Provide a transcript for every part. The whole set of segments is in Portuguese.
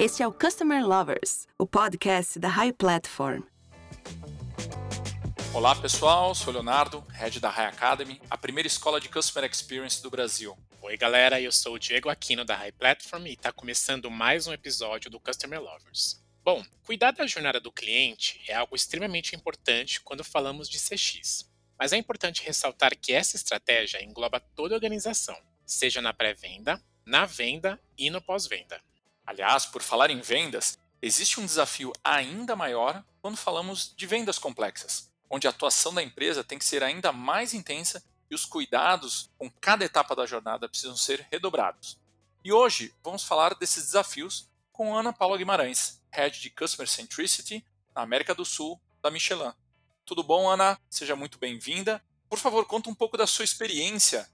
Este é o Customer Lovers, o podcast da High Platform. Olá pessoal, sou Leonardo, head da High Academy, a primeira escola de Customer Experience do Brasil. Oi galera, eu sou o Diego Aquino da High Platform e está começando mais um episódio do Customer Lovers. Bom, cuidar da jornada do cliente é algo extremamente importante quando falamos de CX. Mas é importante ressaltar que essa estratégia engloba toda a organização, seja na pré-venda, na venda e no pós-venda. Aliás, por falar em vendas, existe um desafio ainda maior quando falamos de vendas complexas onde a atuação da empresa tem que ser ainda mais intensa e os cuidados com cada etapa da jornada precisam ser redobrados. E hoje vamos falar desses desafios com Ana Paula Guimarães, Head de Customer Centricity na América do Sul da Michelin. Tudo bom, Ana? Seja muito bem-vinda. Por favor, conta um pouco da sua experiência.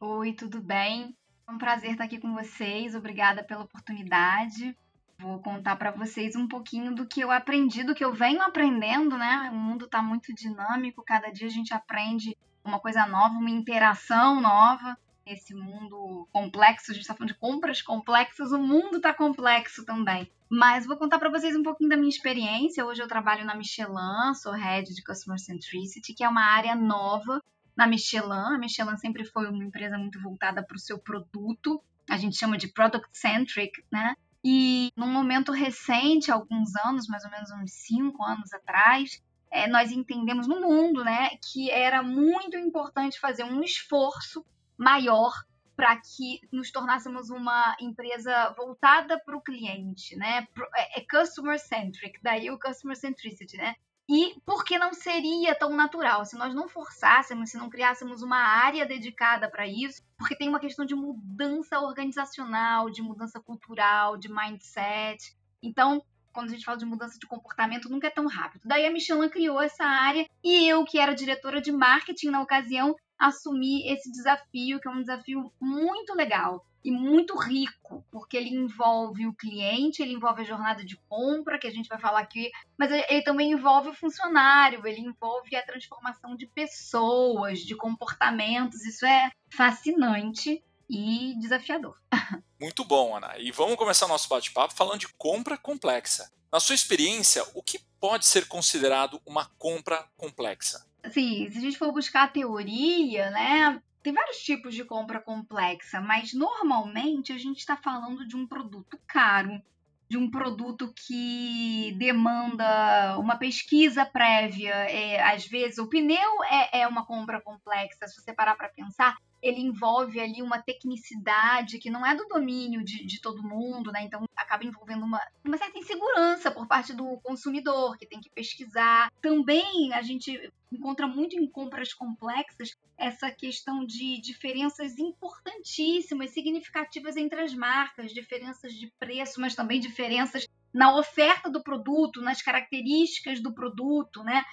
Oi, tudo bem? É um prazer estar aqui com vocês. Obrigada pela oportunidade. Vou contar para vocês um pouquinho do que eu aprendi, do que eu venho aprendendo, né? O mundo está muito dinâmico, cada dia a gente aprende uma coisa nova, uma interação nova. Esse mundo complexo, a gente está falando de compras complexas, o mundo está complexo também. Mas vou contar para vocês um pouquinho da minha experiência. Hoje eu trabalho na Michelin, sou head de Customer Centricity, que é uma área nova na Michelin. A Michelin sempre foi uma empresa muito voltada para o seu produto. A gente chama de product centric, né? E num momento recente, alguns anos, mais ou menos uns cinco anos atrás, é, nós entendemos no mundo né, que era muito importante fazer um esforço maior para que nos tornássemos uma empresa voltada para o cliente, né? É, é customer centric, daí o customer centricity, né? E por que não seria tão natural se nós não forçássemos, se não criássemos uma área dedicada para isso? Porque tem uma questão de mudança organizacional, de mudança cultural, de mindset. Então, quando a gente fala de mudança de comportamento, nunca é tão rápido. Daí a Michelin criou essa área e eu, que era diretora de marketing na ocasião, assumi esse desafio, que é um desafio muito legal e muito rico, porque ele envolve o cliente, ele envolve a jornada de compra, que a gente vai falar aqui, mas ele também envolve o funcionário, ele envolve a transformação de pessoas, de comportamentos. Isso é fascinante e desafiador. Muito bom, Ana. E vamos começar o nosso bate-papo falando de compra complexa. Na sua experiência, o que pode ser considerado uma compra complexa? Sim, se a gente for buscar a teoria, né, tem vários tipos de compra complexa, mas normalmente a gente está falando de um produto caro, de um produto que demanda uma pesquisa prévia. É, às vezes, o pneu é, é uma compra complexa, se você parar para pensar, ele envolve ali uma tecnicidade que não é do domínio de, de todo mundo, né? Então acaba envolvendo uma, uma certa insegurança por parte do consumidor, que tem que pesquisar. Também a gente encontra muito em compras complexas essa questão de diferenças importantíssimas, significativas entre as marcas, diferenças de preço, mas também diferenças na oferta do produto, nas características do produto, né?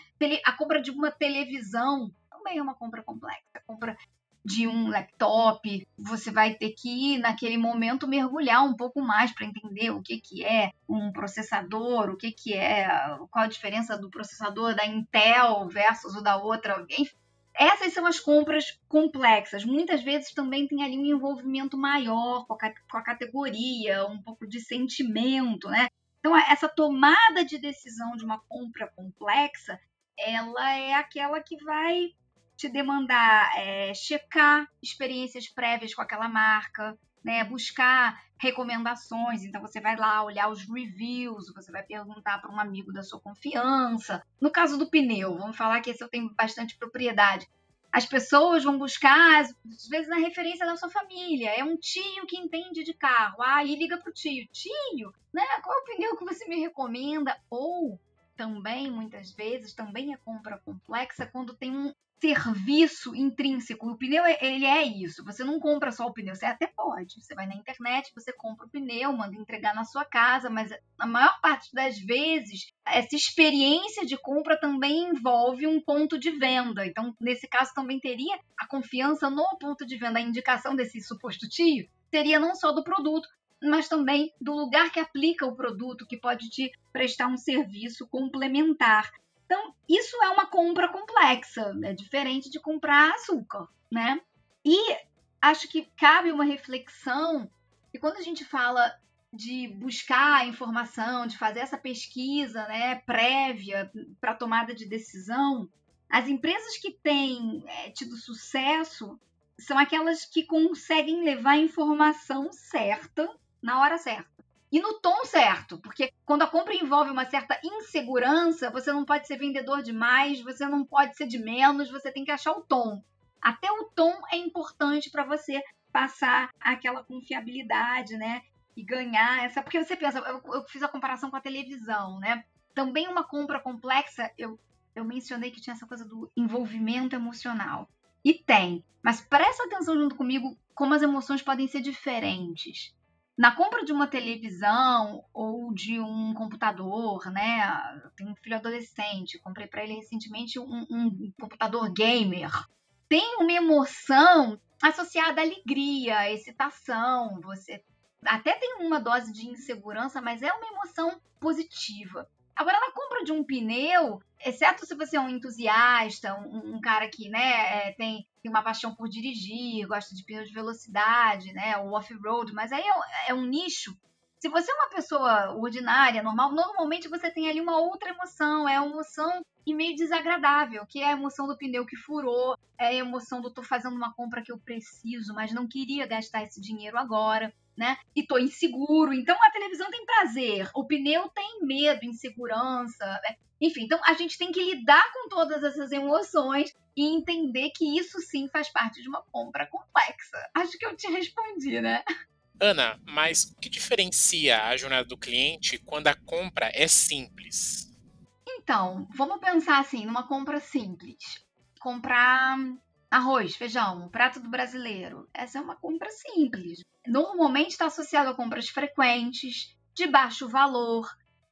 A compra de uma televisão também é uma compra complexa. A compra de um laptop, você vai ter que naquele momento mergulhar um pouco mais para entender o que, que é um processador, o que, que é, qual a diferença do processador da Intel versus o da outra. Enfim, essas são as compras complexas. Muitas vezes também tem ali um envolvimento maior com a, com a categoria, um pouco de sentimento, né? Então, essa tomada de decisão de uma compra complexa, ela é aquela que vai te demandar é, checar experiências prévias com aquela marca, né, buscar recomendações. Então você vai lá olhar os reviews, você vai perguntar para um amigo da sua confiança. No caso do pneu, vamos falar que esse eu tenho bastante propriedade. As pessoas vão buscar, às vezes, na referência da sua família. É um tio que entende de carro. Ah, e liga pro tio. Tio, né? Qual é o pneu que você me recomenda? Ou também, muitas vezes, também é compra complexa quando tem um serviço intrínseco. O pneu, ele é isso. Você não compra só o pneu, você até pode. Você vai na internet, você compra o pneu, manda entregar na sua casa, mas a maior parte das vezes, essa experiência de compra também envolve um ponto de venda. Então, nesse caso, também teria a confiança no ponto de venda, a indicação desse suposto tio seria não só do produto, mas também do lugar que aplica o produto, que pode te prestar um serviço complementar. Então, isso é uma compra complexa, é diferente de comprar açúcar, né? E acho que cabe uma reflexão que quando a gente fala de buscar a informação, de fazer essa pesquisa né, prévia para tomada de decisão, as empresas que têm é, tido sucesso são aquelas que conseguem levar a informação certa na hora certa. E no tom certo, porque quando a compra envolve uma certa insegurança, você não pode ser vendedor demais, você não pode ser de menos, você tem que achar o tom. Até o tom é importante para você passar aquela confiabilidade, né? E ganhar essa. Porque você pensa, eu, eu, fiz a comparação com a televisão, né? Também uma compra complexa, eu, eu mencionei que tinha essa coisa do envolvimento emocional. E tem. Mas presta atenção junto comigo como as emoções podem ser diferentes. Na compra de uma televisão ou de um computador, né? Eu tenho um filho adolescente, comprei para ele recentemente um, um computador gamer. Tem uma emoção associada à alegria, à excitação. Você até tem uma dose de insegurança, mas é uma emoção positiva. Agora, na compra de um pneu, exceto se você é um entusiasta, um, um cara que né, é, tem, tem, uma paixão por dirigir, gosta de pneu de velocidade, né, o off-road, mas aí é, é um nicho. Se você é uma pessoa ordinária, normal, normalmente você tem ali uma outra emoção, é uma emoção e meio desagradável, que é a emoção do pneu que furou, é a emoção do tô fazendo uma compra que eu preciso, mas não queria gastar esse dinheiro agora né? E tô inseguro. Então a televisão tem prazer, o pneu tem medo, insegurança. Né? Enfim, então a gente tem que lidar com todas essas emoções e entender que isso sim faz parte de uma compra complexa. Acho que eu te respondi, né? Ana, mas o que diferencia a jornada do cliente quando a compra é simples? Então, vamos pensar assim, numa compra simples. Comprar arroz, feijão, o prato do brasileiro. Essa é uma compra simples. Normalmente está associado a compras frequentes, de baixo valor,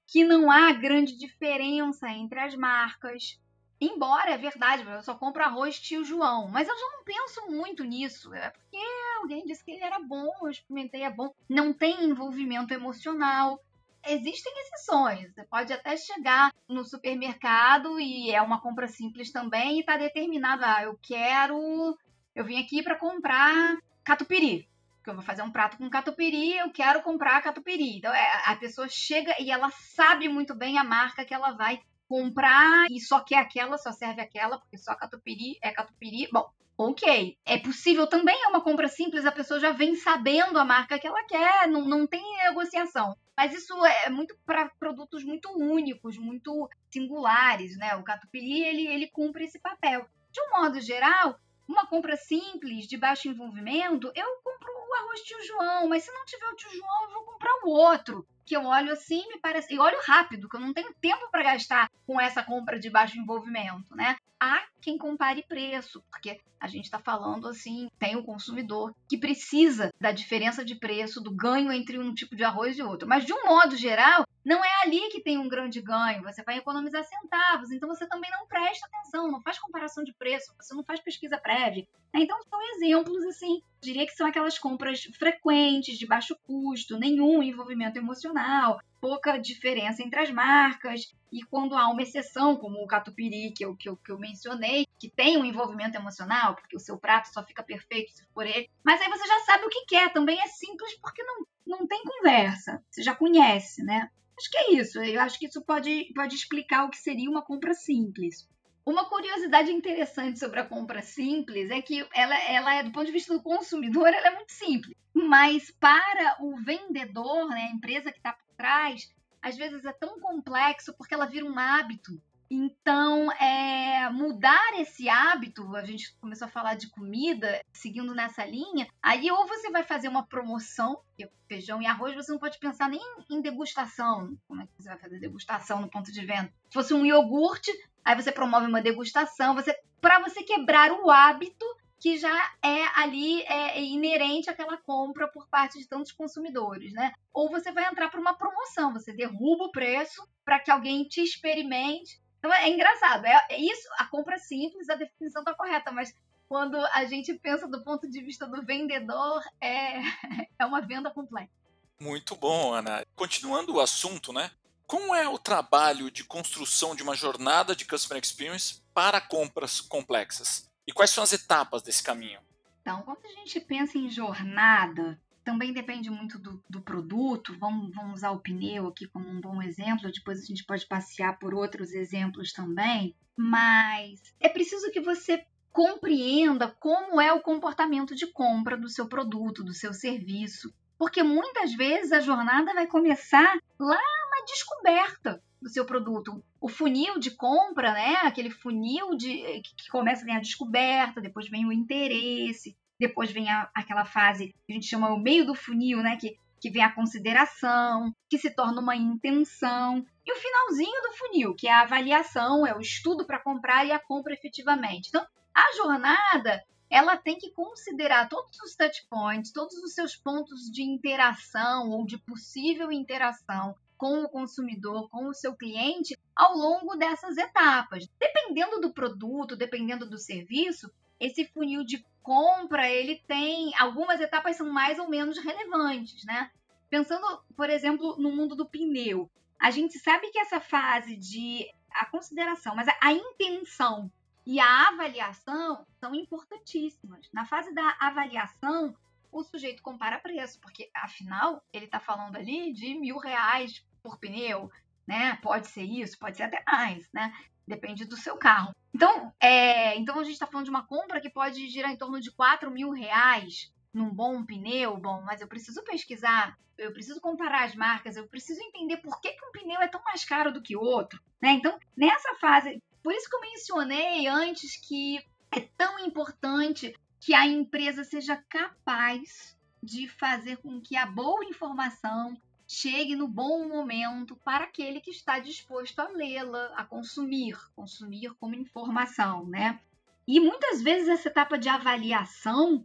que não há grande diferença entre as marcas. Embora é verdade, eu só compro arroz tio João, mas eu já não penso muito nisso. É porque alguém disse que ele era bom, eu experimentei, é bom. Não tem envolvimento emocional existem exceções. Você pode até chegar no supermercado e é uma compra simples também e está determinado, ah, eu quero, eu vim aqui para comprar catupiry. Que eu vou fazer um prato com catupiry, eu quero comprar catupiry. Então é, a pessoa chega e ela sabe muito bem a marca que ela vai comprar e só quer aquela, só serve aquela, porque só catupiry é catupiry. Bom, ok. É possível também, é uma compra simples, a pessoa já vem sabendo a marca que ela quer, não, não tem negociação. Mas isso é muito para produtos muito únicos, muito singulares, né? O catupiry, ele, ele cumpre esse papel. De um modo geral, uma compra simples, de baixo envolvimento, eu compro o arroz tio João, mas se não tiver o tio João, eu vou comprar o outro. Que eu olho assim, me parece. E olho rápido, que eu não tenho tempo para gastar com essa compra de baixo envolvimento, né? Há quem compare preço, porque a gente está falando assim, tem o consumidor que precisa da diferença de preço, do ganho entre um tipo de arroz e outro. Mas de um modo geral, não é ali que tem um grande ganho, você vai economizar centavos, então você também não presta atenção, não faz comparação de preço, você não faz pesquisa prévia. Então são exemplos assim, diria que são aquelas compras frequentes, de baixo custo, nenhum envolvimento emocional, pouca diferença entre as marcas, e quando há uma exceção, como o catupiry que eu, que eu, que eu mencionei, que tem um envolvimento emocional, porque o seu prato só fica perfeito se for ele, mas aí você já sabe o que quer, também é simples porque não, não tem conversa, você já conhece, né? Acho que é isso. Eu acho que isso pode, pode explicar o que seria uma compra simples. Uma curiosidade interessante sobre a compra simples é que ela, ela é, do ponto de vista do consumidor, ela é muito simples. Mas para o vendedor, né, a empresa que está por trás, às vezes é tão complexo porque ela vira um hábito. Então, é, mudar esse hábito, a gente começou a falar de comida, seguindo nessa linha, aí ou você vai fazer uma promoção, porque feijão e arroz você não pode pensar nem em degustação. Como é que você vai fazer degustação no ponto de venda? Se fosse um iogurte, aí você promove uma degustação, você para você quebrar o hábito que já é ali é, inerente àquela compra por parte de tantos consumidores, né? Ou você vai entrar para uma promoção, você derruba o preço para que alguém te experimente então é engraçado. É, é isso, a compra simples, a definição está correta, mas quando a gente pensa do ponto de vista do vendedor, é, é uma venda complexa. Muito bom, Ana. Continuando o assunto, né? Como é o trabalho de construção de uma jornada de Customer Experience para compras complexas? E quais são as etapas desse caminho? Então, quando a gente pensa em jornada, também depende muito do, do produto. Vamos, vamos usar o pneu aqui como um bom exemplo, depois a gente pode passear por outros exemplos também. Mas é preciso que você compreenda como é o comportamento de compra do seu produto, do seu serviço. Porque muitas vezes a jornada vai começar lá na descoberta do seu produto. O funil de compra, né? Aquele funil de que começa a a descoberta, depois vem o interesse, depois vem a, aquela fase que a gente chama o meio do funil, né? Que, que vem a consideração, que se torna uma intenção. E o finalzinho do funil, que é a avaliação, é o estudo para comprar e a compra efetivamente. Então, a jornada ela tem que considerar todos os touch points, todos os seus pontos de interação ou de possível interação com o consumidor, com o seu cliente, ao longo dessas etapas. Dependendo do produto, dependendo do serviço, esse funil de compra, ele tem algumas etapas são mais ou menos relevantes, né? Pensando, por exemplo, no mundo do pneu, a gente sabe que essa fase de a consideração, mas a, intenção e a avaliação são importantíssimas. Na fase da avaliação, o sujeito compara preço, porque afinal ele está falando ali de mil reais por pneu, né? Pode ser isso, pode ser até mais, né? Depende do seu carro. Então, é, então a gente está falando de uma compra que pode girar em torno de 4 mil reais num bom pneu. Bom, mas eu preciso pesquisar, eu preciso comparar as marcas, eu preciso entender por que, que um pneu é tão mais caro do que outro. Né? Então, nessa fase, por isso que eu mencionei antes que é tão importante que a empresa seja capaz de fazer com que a boa informação chegue no bom momento para aquele que está disposto a lê-la, a consumir, consumir como informação, né? E muitas vezes essa etapa de avaliação,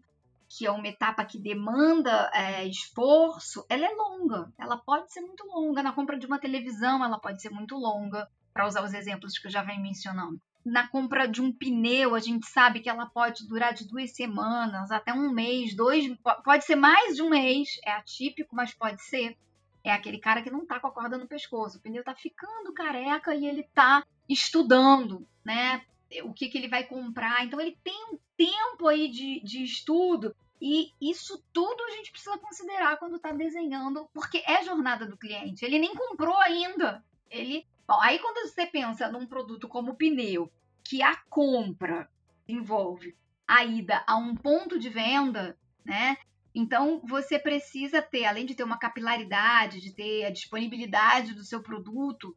que é uma etapa que demanda é, esforço, ela é longa. Ela pode ser muito longa. Na compra de uma televisão, ela pode ser muito longa, para usar os exemplos que eu já venho mencionando. Na compra de um pneu, a gente sabe que ela pode durar de duas semanas até um mês, dois, pode ser mais de um mês, é atípico, mas pode ser é aquele cara que não tá com a corda no pescoço. O pneu tá ficando careca e ele tá estudando, né? O que, que ele vai comprar. Então ele tem um tempo aí de, de estudo. E isso tudo a gente precisa considerar quando está desenhando, porque é jornada do cliente. Ele nem comprou ainda. Ele. Bom, aí quando você pensa num produto como o pneu, que a compra envolve a ida a um ponto de venda, né? Então, você precisa ter, além de ter uma capilaridade, de ter a disponibilidade do seu produto,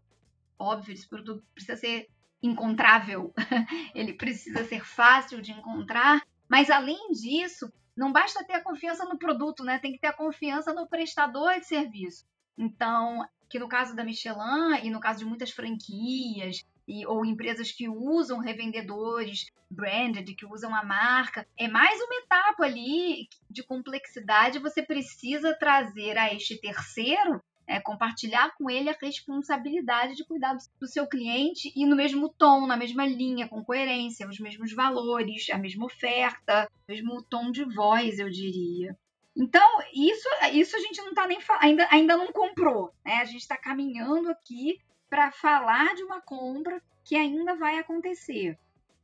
óbvio, esse produto precisa ser encontrável, ele precisa ser fácil de encontrar, mas além disso, não basta ter a confiança no produto, né? Tem que ter a confiança no prestador de serviço. Então, que no caso da Michelin e no caso de muitas franquias, e, ou empresas que usam revendedores branded, que usam a marca. É mais uma etapa ali de complexidade. Você precisa trazer a este terceiro é, compartilhar com ele a responsabilidade de cuidar do seu cliente e no mesmo tom, na mesma linha, com coerência, os mesmos valores, a mesma oferta, o mesmo tom de voz, eu diria. Então, isso, isso a gente não está nem ainda, ainda não comprou, né? A gente está caminhando aqui para falar de uma compra que ainda vai acontecer.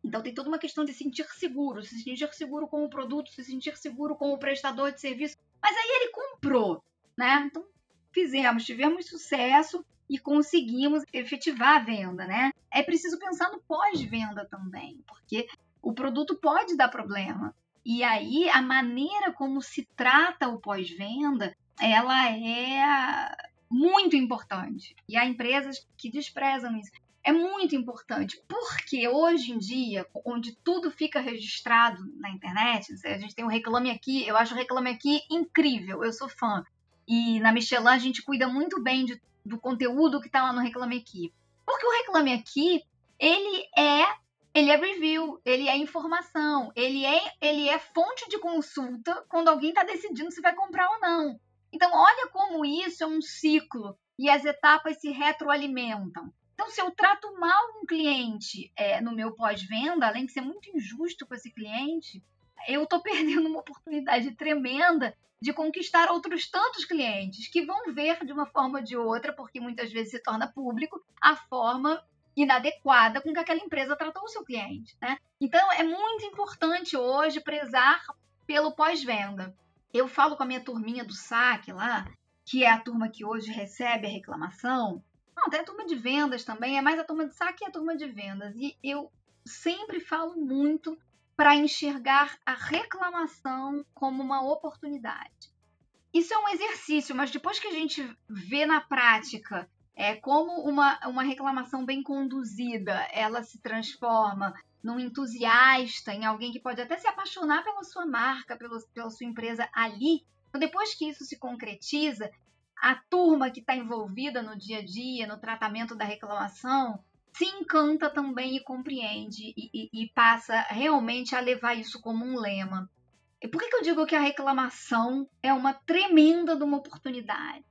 Então tem toda uma questão de sentir seguro, se sentir seguro com o produto, se sentir seguro com o prestador de serviço. Mas aí ele comprou, né? Então fizemos, tivemos sucesso e conseguimos efetivar a venda, né? É preciso pensar no pós-venda também, porque o produto pode dar problema. E aí a maneira como se trata o pós-venda, ela é muito importante. E há empresas que desprezam isso. É muito importante, porque hoje em dia, onde tudo fica registrado na internet, a gente tem o Reclame Aqui, eu acho o Reclame Aqui incrível, eu sou fã. E na Michelin a gente cuida muito bem de, do conteúdo que está lá no Reclame Aqui. Porque o Reclame Aqui, ele é ele é review, ele é informação, ele é, ele é fonte de consulta quando alguém está decidindo se vai comprar ou não. Então, olha como isso é um ciclo e as etapas se retroalimentam. Então, se eu trato mal um cliente é, no meu pós-venda, além de ser muito injusto com esse cliente, eu estou perdendo uma oportunidade tremenda de conquistar outros tantos clientes que vão ver de uma forma ou de outra, porque muitas vezes se torna público, a forma inadequada com que aquela empresa tratou o seu cliente. Né? Então, é muito importante hoje prezar pelo pós-venda. Eu falo com a minha turminha do saque lá, que é a turma que hoje recebe a reclamação. Não, tem a turma de vendas também, é mais a turma de saque e a turma de vendas. E eu sempre falo muito para enxergar a reclamação como uma oportunidade. Isso é um exercício, mas depois que a gente vê na prática é, como uma, uma reclamação bem conduzida ela se transforma num entusiasta, em alguém que pode até se apaixonar pela sua marca, pela, pela sua empresa ali. Então, depois que isso se concretiza, a turma que está envolvida no dia a dia, no tratamento da reclamação, se encanta também e compreende e, e, e passa realmente a levar isso como um lema. E por que, que eu digo que a reclamação é uma tremenda de uma oportunidade?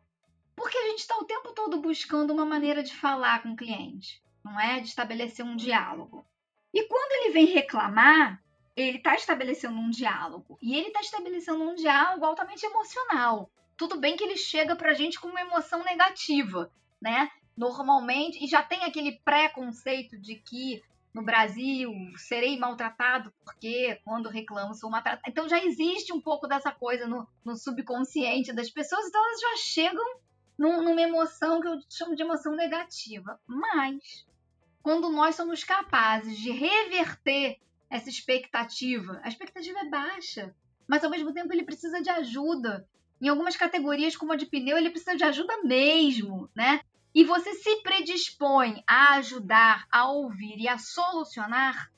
Porque a gente está o tempo todo buscando uma maneira de falar com o cliente, não é? De estabelecer um diálogo. E quando ele vem reclamar, ele está estabelecendo um diálogo. E ele está estabelecendo um diálogo altamente emocional. Tudo bem que ele chega para a gente com uma emoção negativa, né? Normalmente, e já tem aquele preconceito de que no Brasil serei maltratado porque quando reclamo sou maltratado. Então já existe um pouco dessa coisa no, no subconsciente das pessoas, então elas já chegam num, numa emoção que eu chamo de emoção negativa. Mas quando nós somos capazes de reverter essa expectativa, a expectativa é baixa, mas ao mesmo tempo ele precisa de ajuda. Em algumas categorias, como a de pneu, ele precisa de ajuda mesmo, né? E você se predispõe a ajudar, a ouvir e a solucionar,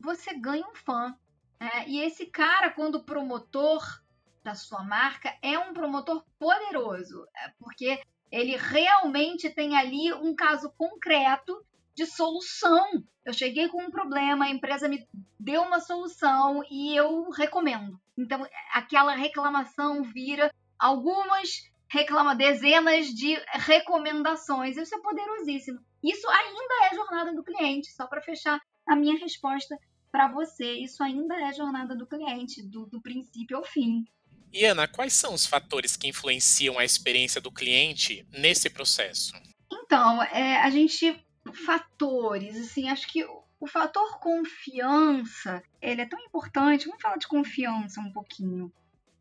você ganha um fã. Né? E esse cara, quando promotor da sua marca, é um promotor poderoso, é, porque ele realmente tem ali um caso concreto de solução. Eu cheguei com um problema, a empresa me deu uma solução e eu recomendo. Então, aquela reclamação vira algumas reclama dezenas de recomendações. Isso é poderosíssimo. Isso ainda é jornada do cliente, só para fechar a minha resposta para você. Isso ainda é jornada do cliente, do, do princípio ao fim. E Ana, quais são os fatores que influenciam a experiência do cliente nesse processo? Então, é, a gente fatores, assim, acho que o fator confiança, ele é tão importante. Vamos falar de confiança um pouquinho.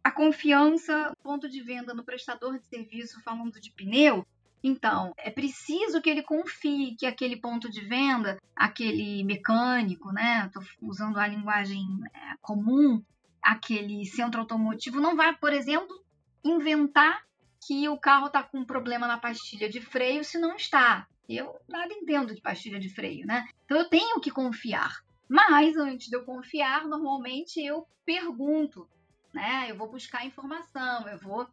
A confiança, ponto de venda no prestador de serviço, falando de pneu, então, é preciso que ele confie que aquele ponto de venda, aquele mecânico, né? Estou usando a linguagem é, comum, aquele centro automotivo não vai, por exemplo, inventar que o carro está com um problema na pastilha de freio se não está. Eu nada entendo de pastilha de freio, né? Então eu tenho que confiar. Mas antes de eu confiar, normalmente eu pergunto, né? Eu vou buscar informação, eu vou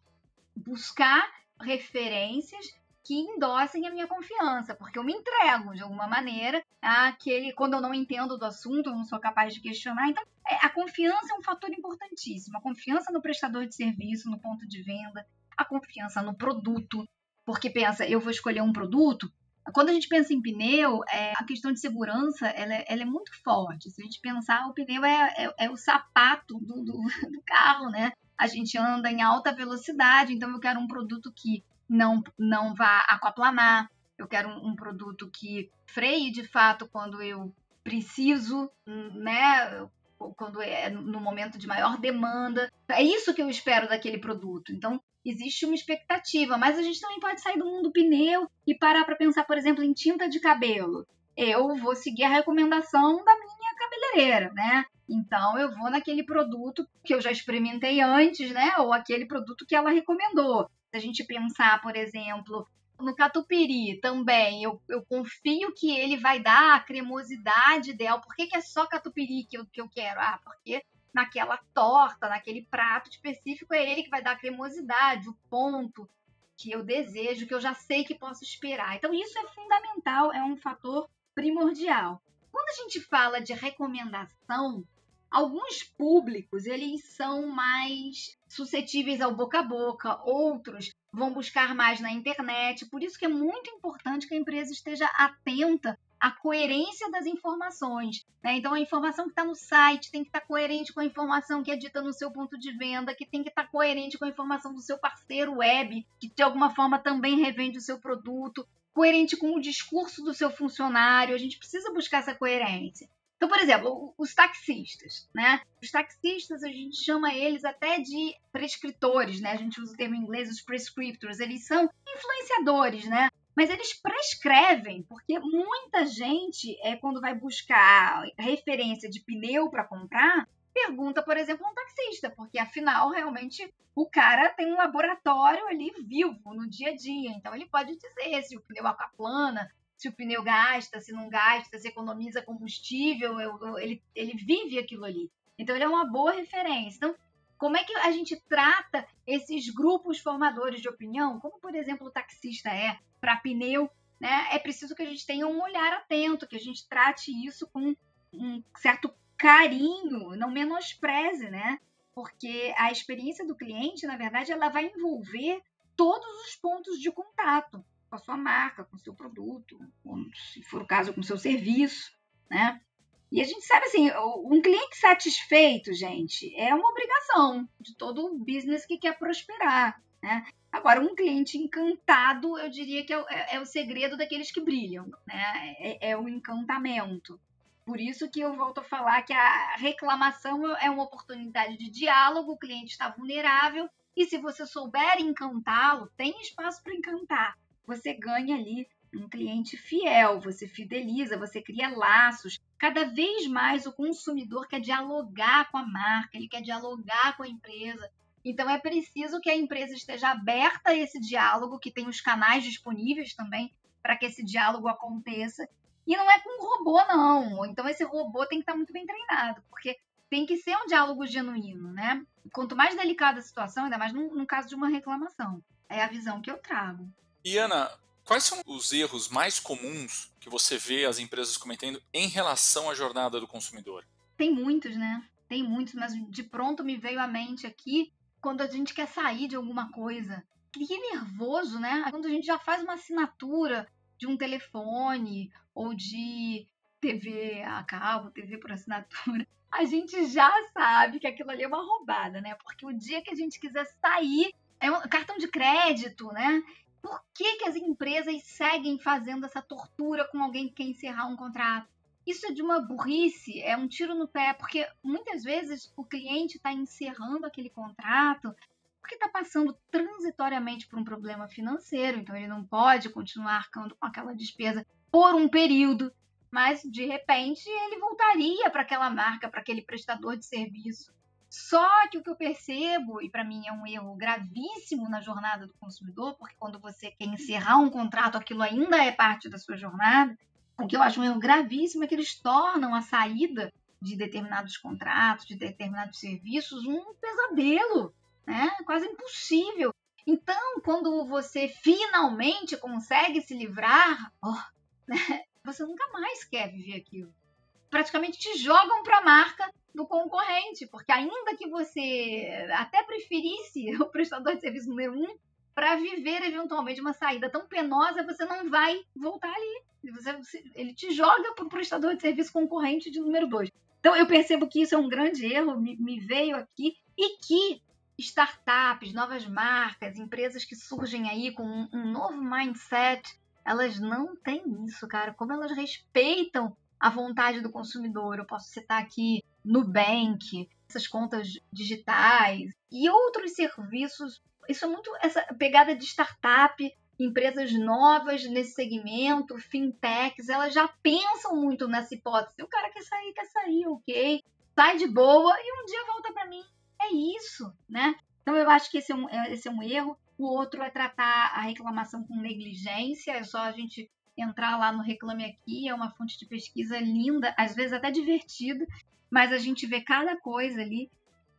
buscar referências que endossem a minha confiança, porque eu me entrego de alguma maneira àquele quando eu não entendo do assunto, eu não sou capaz de questionar. Então, é, a confiança é um fator importantíssimo. A confiança no prestador de serviço, no ponto de venda, a confiança no produto, porque pensa, eu vou escolher um produto quando a gente pensa em pneu, é, a questão de segurança ela é, ela é, muito forte. Se a gente pensar, o pneu é, é, é o sapato do, do, do, carro, né? A gente anda em alta velocidade, então eu quero um produto que não, não vá aquaplanar, eu quero um, um produto que freie de fato quando eu preciso, né? Quando é no momento de maior demanda. É isso que eu espero daquele produto. Então, existe uma expectativa, mas a gente também pode sair do mundo pneu e parar para pensar, por exemplo, em tinta de cabelo. Eu vou seguir a recomendação da minha cabeleireira, né? Então eu vou naquele produto que eu já experimentei antes, né? Ou aquele produto que ela recomendou. Se a gente pensar, por exemplo, no catupiry também, eu, eu confio que ele vai dar a cremosidade dela. Por que, que é só catupiry que eu, que eu quero? Ah, porque naquela torta, naquele prato específico, é ele que vai dar a cremosidade, o ponto que eu desejo, que eu já sei que posso esperar. Então, isso é fundamental, é um fator primordial. Quando a gente fala de recomendação, alguns públicos eles são mais suscetíveis ao boca a boca, outros vão buscar mais na internet. Por isso que é muito importante que a empresa esteja atenta a coerência das informações. Né? Então, a informação que está no site tem que estar tá coerente com a informação que é dita no seu ponto de venda, que tem que estar tá coerente com a informação do seu parceiro web, que de alguma forma também revende o seu produto, coerente com o discurso do seu funcionário. A gente precisa buscar essa coerência. Então, por exemplo, os taxistas, né? Os taxistas, a gente chama eles até de prescritores, né? A gente usa o termo em inglês, os prescriptors. Eles são influenciadores, né? Mas eles prescrevem, porque muita gente, é quando vai buscar referência de pneu para comprar, pergunta, por exemplo, um taxista, porque afinal, realmente, o cara tem um laboratório ali vivo no dia a dia. Então, ele pode dizer se o pneu aquaplana, se o pneu gasta, se não gasta, se economiza combustível, ele, ele vive aquilo ali. Então, ele é uma boa referência. Então, como é que a gente trata esses grupos formadores de opinião, como, por exemplo, o taxista é para pneu? Né? É preciso que a gente tenha um olhar atento, que a gente trate isso com um certo carinho, não menospreze, né? Porque a experiência do cliente, na verdade, ela vai envolver todos os pontos de contato com a sua marca, com o seu produto, ou, se for o caso, com o seu serviço, né? E a gente sabe assim, um cliente satisfeito, gente, é uma obrigação de todo business que quer prosperar, né? Agora, um cliente encantado, eu diria que é, é, é o segredo daqueles que brilham, né? É, é o encantamento. Por isso que eu volto a falar que a reclamação é uma oportunidade de diálogo, o cliente está vulnerável, e se você souber encantá-lo, tem espaço para encantar. Você ganha ali um cliente fiel, você fideliza, você cria laços. Cada vez mais o consumidor quer dialogar com a marca, ele quer dialogar com a empresa. Então é preciso que a empresa esteja aberta a esse diálogo, que tem os canais disponíveis também para que esse diálogo aconteça e não é com um robô, não. Então esse robô tem que estar muito bem treinado, porque tem que ser um diálogo genuíno, né? Quanto mais delicada a situação, ainda mais no, no caso de uma reclamação. É a visão que eu trago. E Ana, quais são os erros mais comuns que você vê as empresas cometendo em relação à jornada do consumidor? Tem muitos, né? Tem muitos, mas de pronto me veio à mente aqui quando a gente quer sair de alguma coisa. Que nervoso, né? Quando a gente já faz uma assinatura de um telefone ou de TV a cabo, TV por assinatura, a gente já sabe que aquilo ali é uma roubada, né? Porque o dia que a gente quiser sair, é um cartão de crédito, né? Por que, que as empresas seguem fazendo essa tortura com alguém que quer encerrar um contrato? Isso é de uma burrice, é um tiro no pé, porque muitas vezes o cliente está encerrando aquele contrato porque está passando transitoriamente por um problema financeiro, então ele não pode continuar arcando com aquela despesa por um período, mas de repente ele voltaria para aquela marca, para aquele prestador de serviço. Só que o que eu percebo, e para mim é um erro gravíssimo na jornada do consumidor, porque quando você quer encerrar um contrato, aquilo ainda é parte da sua jornada. O que eu acho um erro gravíssimo é que eles tornam a saída de determinados contratos, de determinados serviços, um pesadelo né? Quase impossível. Então, quando você finalmente consegue se livrar, oh, né? você nunca mais quer viver aquilo. Praticamente te jogam para a marca do concorrente, porque ainda que você até preferisse o prestador de serviço número um, para viver eventualmente uma saída tão penosa, você não vai voltar ali. Você, ele te joga para o prestador de serviço concorrente de número dois. Então eu percebo que isso é um grande erro, me, me veio aqui, e que startups, novas marcas, empresas que surgem aí com um, um novo mindset, elas não têm isso, cara. Como elas respeitam a vontade do consumidor. Eu posso citar aqui Nubank, essas contas digitais e outros serviços. Isso é muito essa pegada de startup, empresas novas nesse segmento, fintechs, elas já pensam muito nessa hipótese. O cara quer sair, quer sair, ok. Sai de boa e um dia volta para mim é isso, né? Então eu acho que esse é um, é, esse é um erro. O outro é tratar a reclamação com negligência, é só a gente entrar lá no Reclame Aqui, é uma fonte de pesquisa linda, às vezes até divertida, mas a gente vê cada coisa ali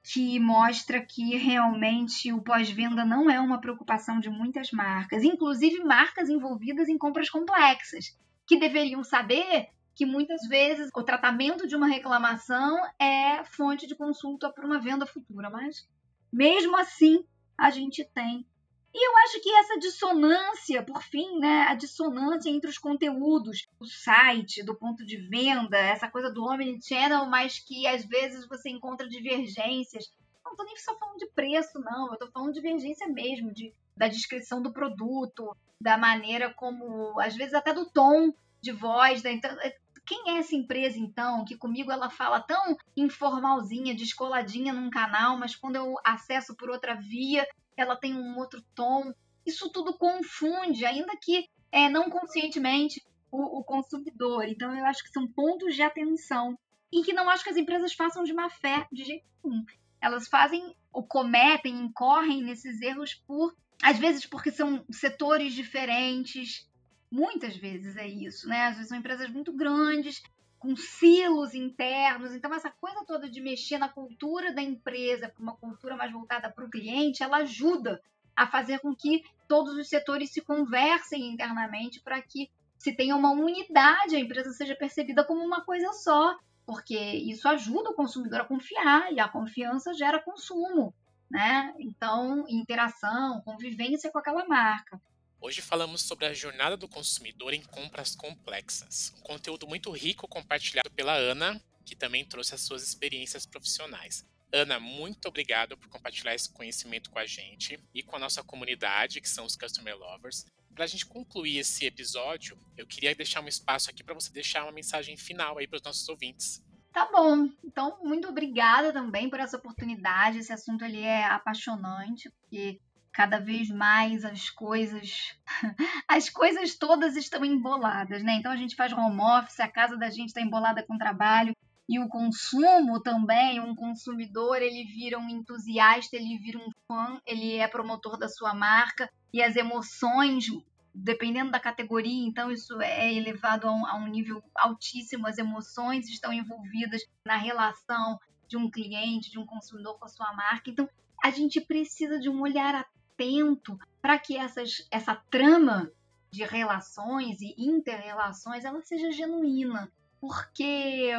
que mostra que realmente o pós-venda não é uma preocupação de muitas marcas, inclusive marcas envolvidas em compras complexas, que deveriam saber que muitas vezes o tratamento de uma reclamação é fonte de consulta para uma venda futura, mas mesmo assim a gente tem. E eu acho que essa dissonância, por fim, né, a dissonância entre os conteúdos, o site, do ponto de venda, essa coisa do omnichannel, mas que às vezes você encontra divergências. Não estou nem só falando de preço, não, eu estou falando de divergência mesmo, de, da descrição do produto, da maneira como, às vezes até do tom de voz, da, então, é, quem é essa empresa então? Que comigo ela fala tão informalzinha, descoladinha num canal, mas quando eu acesso por outra via, ela tem um outro tom. Isso tudo confunde, ainda que é, não conscientemente, o, o consumidor. Então, eu acho que são pontos de atenção e que não acho que as empresas façam de má fé de jeito nenhum. Elas fazem ou cometem, incorrem nesses erros por, às vezes, porque são setores diferentes. Muitas vezes é isso, né? Às vezes são empresas muito grandes, com silos internos. Então, essa coisa toda de mexer na cultura da empresa para uma cultura mais voltada para o cliente, ela ajuda a fazer com que todos os setores se conversem internamente para que se tenha uma unidade, a empresa seja percebida como uma coisa só, porque isso ajuda o consumidor a confiar e a confiança gera consumo, né? Então, interação, convivência com aquela marca. Hoje falamos sobre a jornada do consumidor em compras complexas. Um conteúdo muito rico compartilhado pela Ana, que também trouxe as suas experiências profissionais. Ana, muito obrigado por compartilhar esse conhecimento com a gente e com a nossa comunidade, que são os Customer Lovers. Para a gente concluir esse episódio, eu queria deixar um espaço aqui para você deixar uma mensagem final aí para os nossos ouvintes. Tá bom. Então, muito obrigada também por essa oportunidade. Esse assunto ali é apaixonante, porque cada vez mais as coisas as coisas todas estão emboladas, né? Então a gente faz home office, a casa da gente está embolada com trabalho e o consumo também, um consumidor, ele vira um entusiasta, ele vira um fã, ele é promotor da sua marca e as emoções, dependendo da categoria, então isso é elevado a um, a um nível altíssimo, as emoções estão envolvidas na relação de um cliente, de um consumidor com a sua marca. Então, a gente precisa de um olhar atento para que essas, essa trama de relações e interrelações ela seja genuína, porque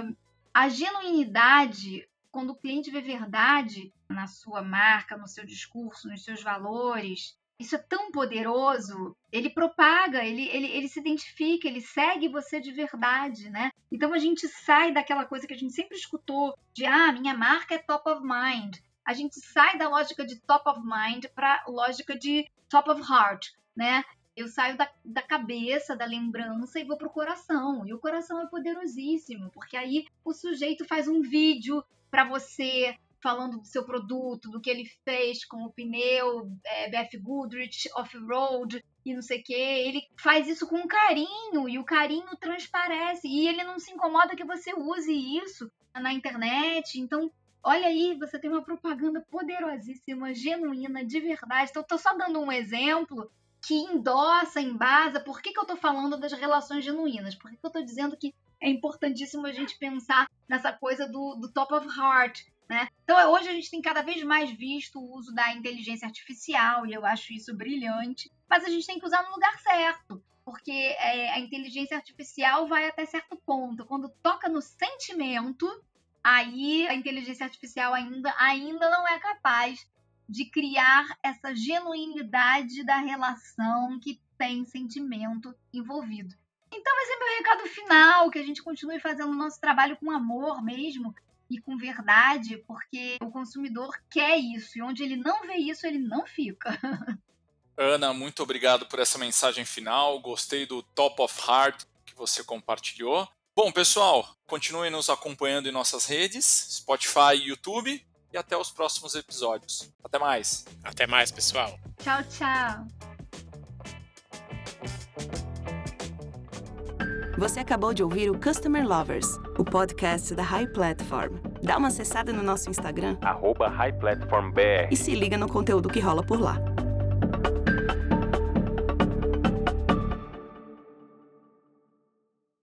a genuinidade, quando o cliente vê verdade na sua marca, no seu discurso, nos seus valores, isso é tão poderoso, ele propaga, ele, ele, ele se identifica, ele segue você de verdade, né? Então a gente sai daquela coisa que a gente sempre escutou de ah, minha marca é top of mind. A gente sai da lógica de top of mind para lógica de top of heart, né? Eu saio da, da cabeça, da lembrança e vou pro coração. E o coração é poderosíssimo, porque aí o sujeito faz um vídeo para você falando do seu produto, do que ele fez com o pneu é, BF Goodrich off-road e não sei o que. Ele faz isso com carinho e o carinho transparece e ele não se incomoda que você use isso na internet. Então, olha aí, você tem uma propaganda poderosíssima, genuína, de verdade. Então, tô só dando um exemplo que endossa, embasa. Por que, que eu tô falando das relações genuínas? Por que, que eu tô dizendo que é importantíssimo a gente pensar nessa coisa do, do top of heart, né? Então, hoje a gente tem cada vez mais visto o uso da inteligência artificial, e eu acho isso brilhante, mas a gente tem que usar no lugar certo, porque é, a inteligência artificial vai até certo ponto. Quando toca no sentimento, aí a inteligência artificial ainda, ainda não é capaz de criar essa genuinidade da relação que tem sentimento envolvido. Então, esse é meu recado final, que a gente continue fazendo o nosso trabalho com amor mesmo, e com verdade, porque o consumidor quer isso e onde ele não vê isso, ele não fica. Ana, muito obrigado por essa mensagem final. Gostei do Top of Heart que você compartilhou. Bom, pessoal, continuem nos acompanhando em nossas redes, Spotify e YouTube, e até os próximos episódios. Até mais. Até mais, pessoal. Tchau, tchau. Você acabou de ouvir o Customer Lovers, o podcast da High Platform. Dá uma acessada no nosso Instagram, arroba High Platform BR. e se liga no conteúdo que rola por lá.